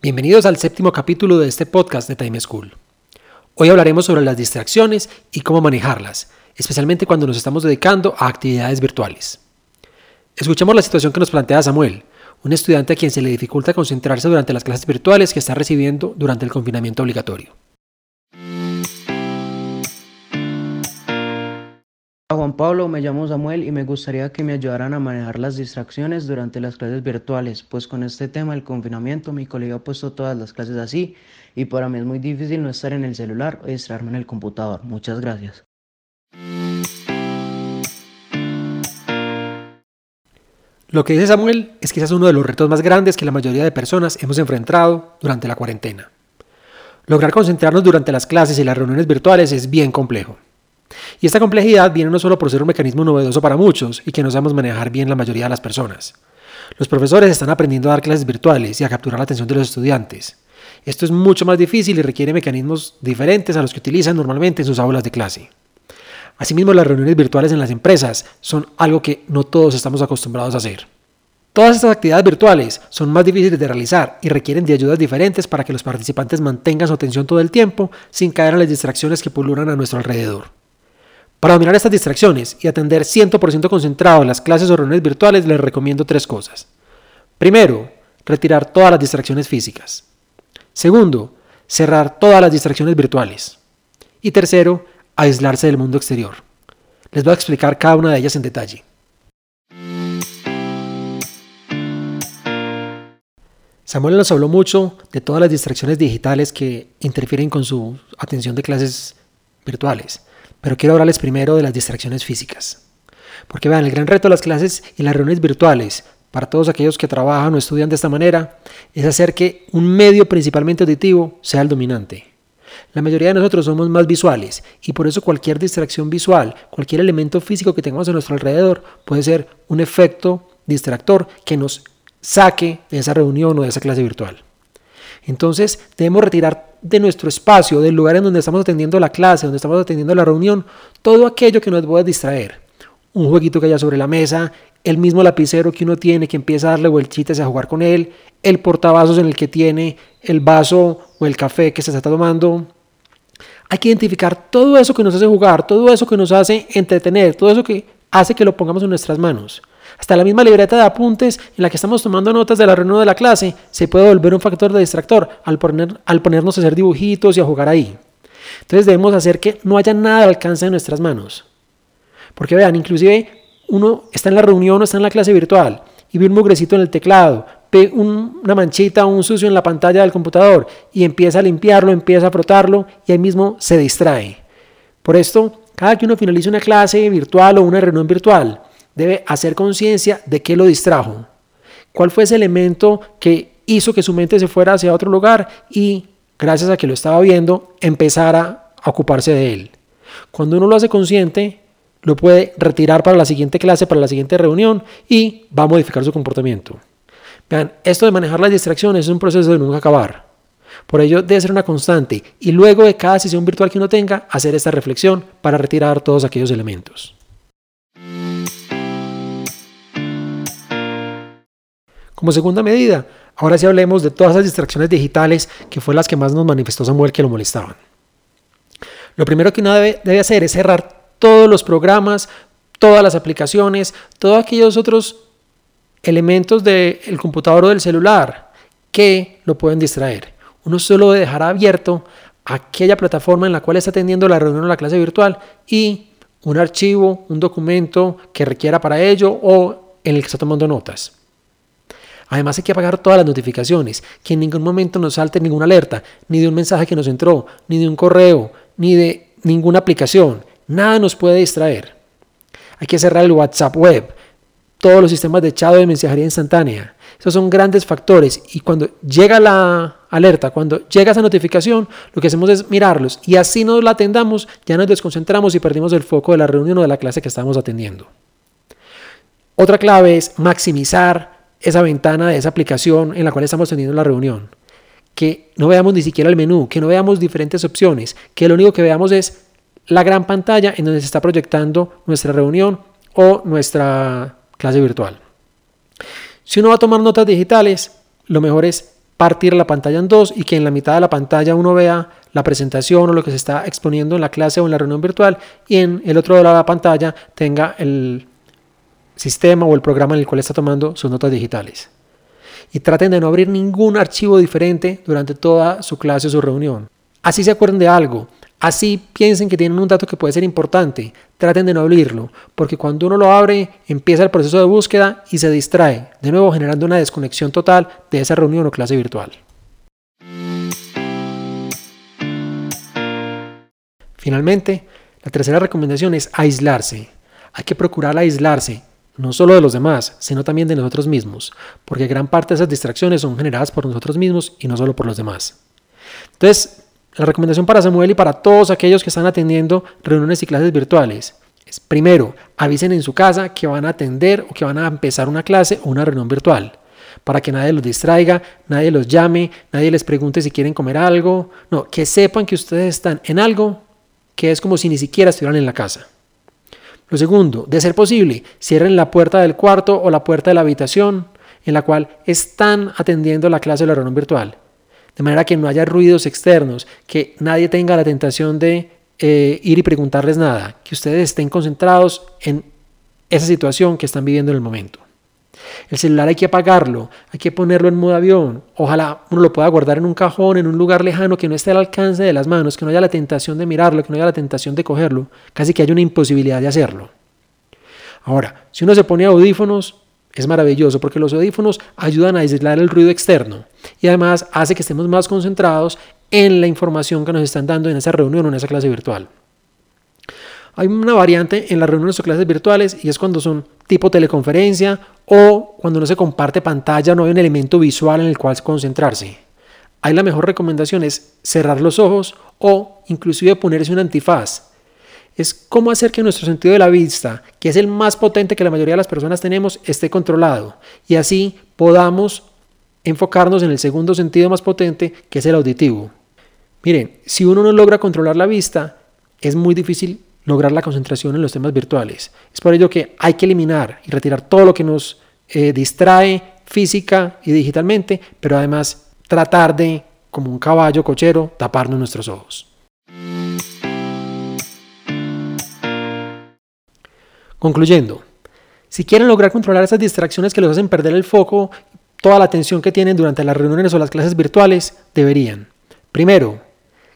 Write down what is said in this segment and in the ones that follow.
Bienvenidos al séptimo capítulo de este podcast de Time School. Hoy hablaremos sobre las distracciones y cómo manejarlas, especialmente cuando nos estamos dedicando a actividades virtuales. Escuchemos la situación que nos plantea Samuel, un estudiante a quien se le dificulta concentrarse durante las clases virtuales que está recibiendo durante el confinamiento obligatorio. Juan Pablo, me llamo Samuel y me gustaría que me ayudaran a manejar las distracciones durante las clases virtuales, pues con este tema del confinamiento mi colega ha puesto todas las clases así y para mí es muy difícil no estar en el celular o distraerme en el computador. Muchas gracias. Lo que dice Samuel es es uno de los retos más grandes que la mayoría de personas hemos enfrentado durante la cuarentena. Lograr concentrarnos durante las clases y las reuniones virtuales es bien complejo. Y esta complejidad viene no solo por ser un mecanismo novedoso para muchos y que no sabemos manejar bien la mayoría de las personas. Los profesores están aprendiendo a dar clases virtuales y a capturar la atención de los estudiantes. Esto es mucho más difícil y requiere mecanismos diferentes a los que utilizan normalmente en sus aulas de clase. Asimismo, las reuniones virtuales en las empresas son algo que no todos estamos acostumbrados a hacer. Todas estas actividades virtuales son más difíciles de realizar y requieren de ayudas diferentes para que los participantes mantengan su atención todo el tiempo sin caer en las distracciones que pululan a nuestro alrededor. Para dominar estas distracciones y atender 100% concentrado en las clases o reuniones virtuales, les recomiendo tres cosas. Primero, retirar todas las distracciones físicas. Segundo, cerrar todas las distracciones virtuales. Y tercero, aislarse del mundo exterior. Les voy a explicar cada una de ellas en detalle. Samuel nos habló mucho de todas las distracciones digitales que interfieren con su atención de clases virtuales. Pero quiero hablarles primero de las distracciones físicas. Porque vean, el gran reto de las clases y las reuniones virtuales, para todos aquellos que trabajan o estudian de esta manera, es hacer que un medio principalmente auditivo sea el dominante. La mayoría de nosotros somos más visuales y por eso cualquier distracción visual, cualquier elemento físico que tengamos a nuestro alrededor puede ser un efecto distractor que nos saque de esa reunión o de esa clase virtual. Entonces debemos retirar de nuestro espacio, del lugar en donde estamos atendiendo la clase, donde estamos atendiendo la reunión, todo aquello que nos pueda distraer. Un jueguito que haya sobre la mesa, el mismo lapicero que uno tiene que empieza a darle vueltitas a jugar con él, el portavasos en el que tiene el vaso o el café que se está tomando. Hay que identificar todo eso que nos hace jugar, todo eso que nos hace entretener, todo eso que hace que lo pongamos en nuestras manos. Hasta la misma libreta de apuntes en la que estamos tomando notas de la reunión de la clase se puede volver un factor de distractor al, poner, al ponernos a hacer dibujitos y a jugar ahí. Entonces debemos hacer que no haya nada al alcance de nuestras manos. Porque vean, inclusive uno está en la reunión o está en la clase virtual y ve un mugrecito en el teclado, ve una manchita o un sucio en la pantalla del computador y empieza a limpiarlo, empieza a frotarlo y ahí mismo se distrae. Por esto, cada que uno finalice una clase virtual o una reunión virtual, debe hacer conciencia de qué lo distrajo, cuál fue ese elemento que hizo que su mente se fuera hacia otro lugar y, gracias a que lo estaba viendo, empezara a ocuparse de él. Cuando uno lo hace consciente, lo puede retirar para la siguiente clase, para la siguiente reunión y va a modificar su comportamiento. Vean, esto de manejar las distracciones es un proceso de nunca acabar. Por ello debe ser una constante y luego de cada sesión virtual que uno tenga, hacer esta reflexión para retirar todos aquellos elementos. Como segunda medida, ahora sí hablemos de todas las distracciones digitales que fue las que más nos manifestó Samuel que lo molestaban. Lo primero que uno debe, hacer es cerrar todos los programas, todas las aplicaciones, todos aquellos otros elementos del computador o del celular que lo pueden distraer. Uno solo debe dejar abierto aquella plataforma en la cual está atendiendo la reunión o la clase virtual y un archivo, un documento que requiera para ello o en el que está tomando notas. Además hay que apagar todas las notificaciones, que en ningún momento nos salte ninguna alerta, ni de un mensaje que nos entró, ni de un correo, ni de ninguna aplicación. Nada nos puede distraer. Hay que cerrar el WhatsApp web, todos los sistemas de echado de mensajería instantánea. Esos son grandes factores y cuando llega la alerta, cuando llega esa notificación, lo que hacemos es mirarlos y así nos la atendamos, ya nos desconcentramos y perdimos el foco de la reunión o de la clase que estamos atendiendo. Otra clave es maximizar esa ventana de esa aplicación en la cual estamos teniendo la reunión. Que no veamos ni siquiera el menú, que no veamos diferentes opciones, que lo único que veamos es la gran pantalla en donde se está proyectando nuestra reunión o nuestra clase virtual. Si uno va a tomar notas digitales, lo mejor es partir la pantalla en dos y que en la mitad de la pantalla uno vea la presentación o lo que se está exponiendo en la clase o en la reunión virtual y en el otro lado de la pantalla tenga el sistema o el programa en el cual está tomando sus notas digitales. Y traten de no abrir ningún archivo diferente durante toda su clase o su reunión. Así se acuerden de algo, así piensen que tienen un dato que puede ser importante, traten de no abrirlo, porque cuando uno lo abre empieza el proceso de búsqueda y se distrae, de nuevo generando una desconexión total de esa reunión o clase virtual. Finalmente, la tercera recomendación es aislarse. Hay que procurar aislarse, no solo de los demás, sino también de nosotros mismos, porque gran parte de esas distracciones son generadas por nosotros mismos y no solo por los demás. Entonces, la recomendación para Samuel y para todos aquellos que están atendiendo reuniones y clases virtuales es, primero, avisen en su casa que van a atender o que van a empezar una clase o una reunión virtual, para que nadie los distraiga, nadie los llame, nadie les pregunte si quieren comer algo, no, que sepan que ustedes están en algo que es como si ni siquiera estuvieran en la casa. Lo segundo, de ser posible, cierren la puerta del cuarto o la puerta de la habitación en la cual están atendiendo la clase o la reunión virtual. De manera que no haya ruidos externos, que nadie tenga la tentación de eh, ir y preguntarles nada, que ustedes estén concentrados en esa situación que están viviendo en el momento. El celular hay que apagarlo, hay que ponerlo en modo avión. Ojalá uno lo pueda guardar en un cajón, en un lugar lejano que no esté al alcance de las manos, que no haya la tentación de mirarlo, que no haya la tentación de cogerlo, casi que haya una imposibilidad de hacerlo. Ahora, si uno se pone audífonos, es maravilloso porque los audífonos ayudan a aislar el ruido externo y además hace que estemos más concentrados en la información que nos están dando en esa reunión o en esa clase virtual. Hay una variante en las reuniones o clases virtuales y es cuando son tipo teleconferencia o cuando no se comparte pantalla, no hay un elemento visual en el cual concentrarse. Ahí la mejor recomendación es cerrar los ojos o inclusive ponerse un antifaz. Es cómo hacer que nuestro sentido de la vista, que es el más potente que la mayoría de las personas tenemos, esté controlado y así podamos enfocarnos en el segundo sentido más potente, que es el auditivo. Miren, si uno no logra controlar la vista, es muy difícil lograr la concentración en los temas virtuales. Es por ello que hay que eliminar y retirar todo lo que nos eh, distrae física y digitalmente, pero además tratar de, como un caballo cochero, taparnos nuestros ojos. Concluyendo, si quieren lograr controlar esas distracciones que los hacen perder el foco, toda la atención que tienen durante las reuniones o las clases virtuales, deberían, primero,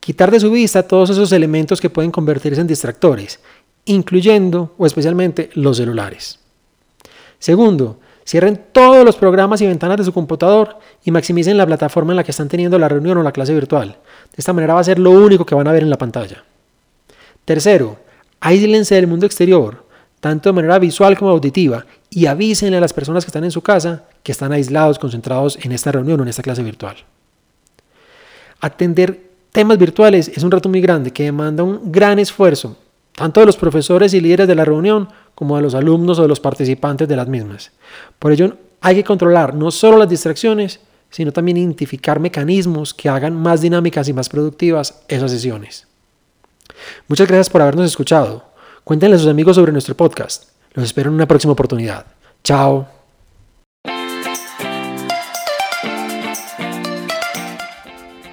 quitar de su vista todos esos elementos que pueden convertirse en distractores, incluyendo o especialmente los celulares. Segundo, cierren todos los programas y ventanas de su computador y maximicen la plataforma en la que están teniendo la reunión o la clase virtual. De esta manera va a ser lo único que van a ver en la pantalla. Tercero, aíslense del mundo exterior, tanto de manera visual como auditiva, y avísenle a las personas que están en su casa que están aislados, concentrados en esta reunión o en esta clase virtual. Atender temas virtuales es un reto muy grande que demanda un gran esfuerzo, tanto de los profesores y líderes de la reunión como de los alumnos o de los participantes de las mismas. Por ello, hay que controlar no solo las distracciones, sino también identificar mecanismos que hagan más dinámicas y más productivas esas sesiones. Muchas gracias por habernos escuchado. Cuéntenle a sus amigos sobre nuestro podcast. Los espero en una próxima oportunidad. Chao.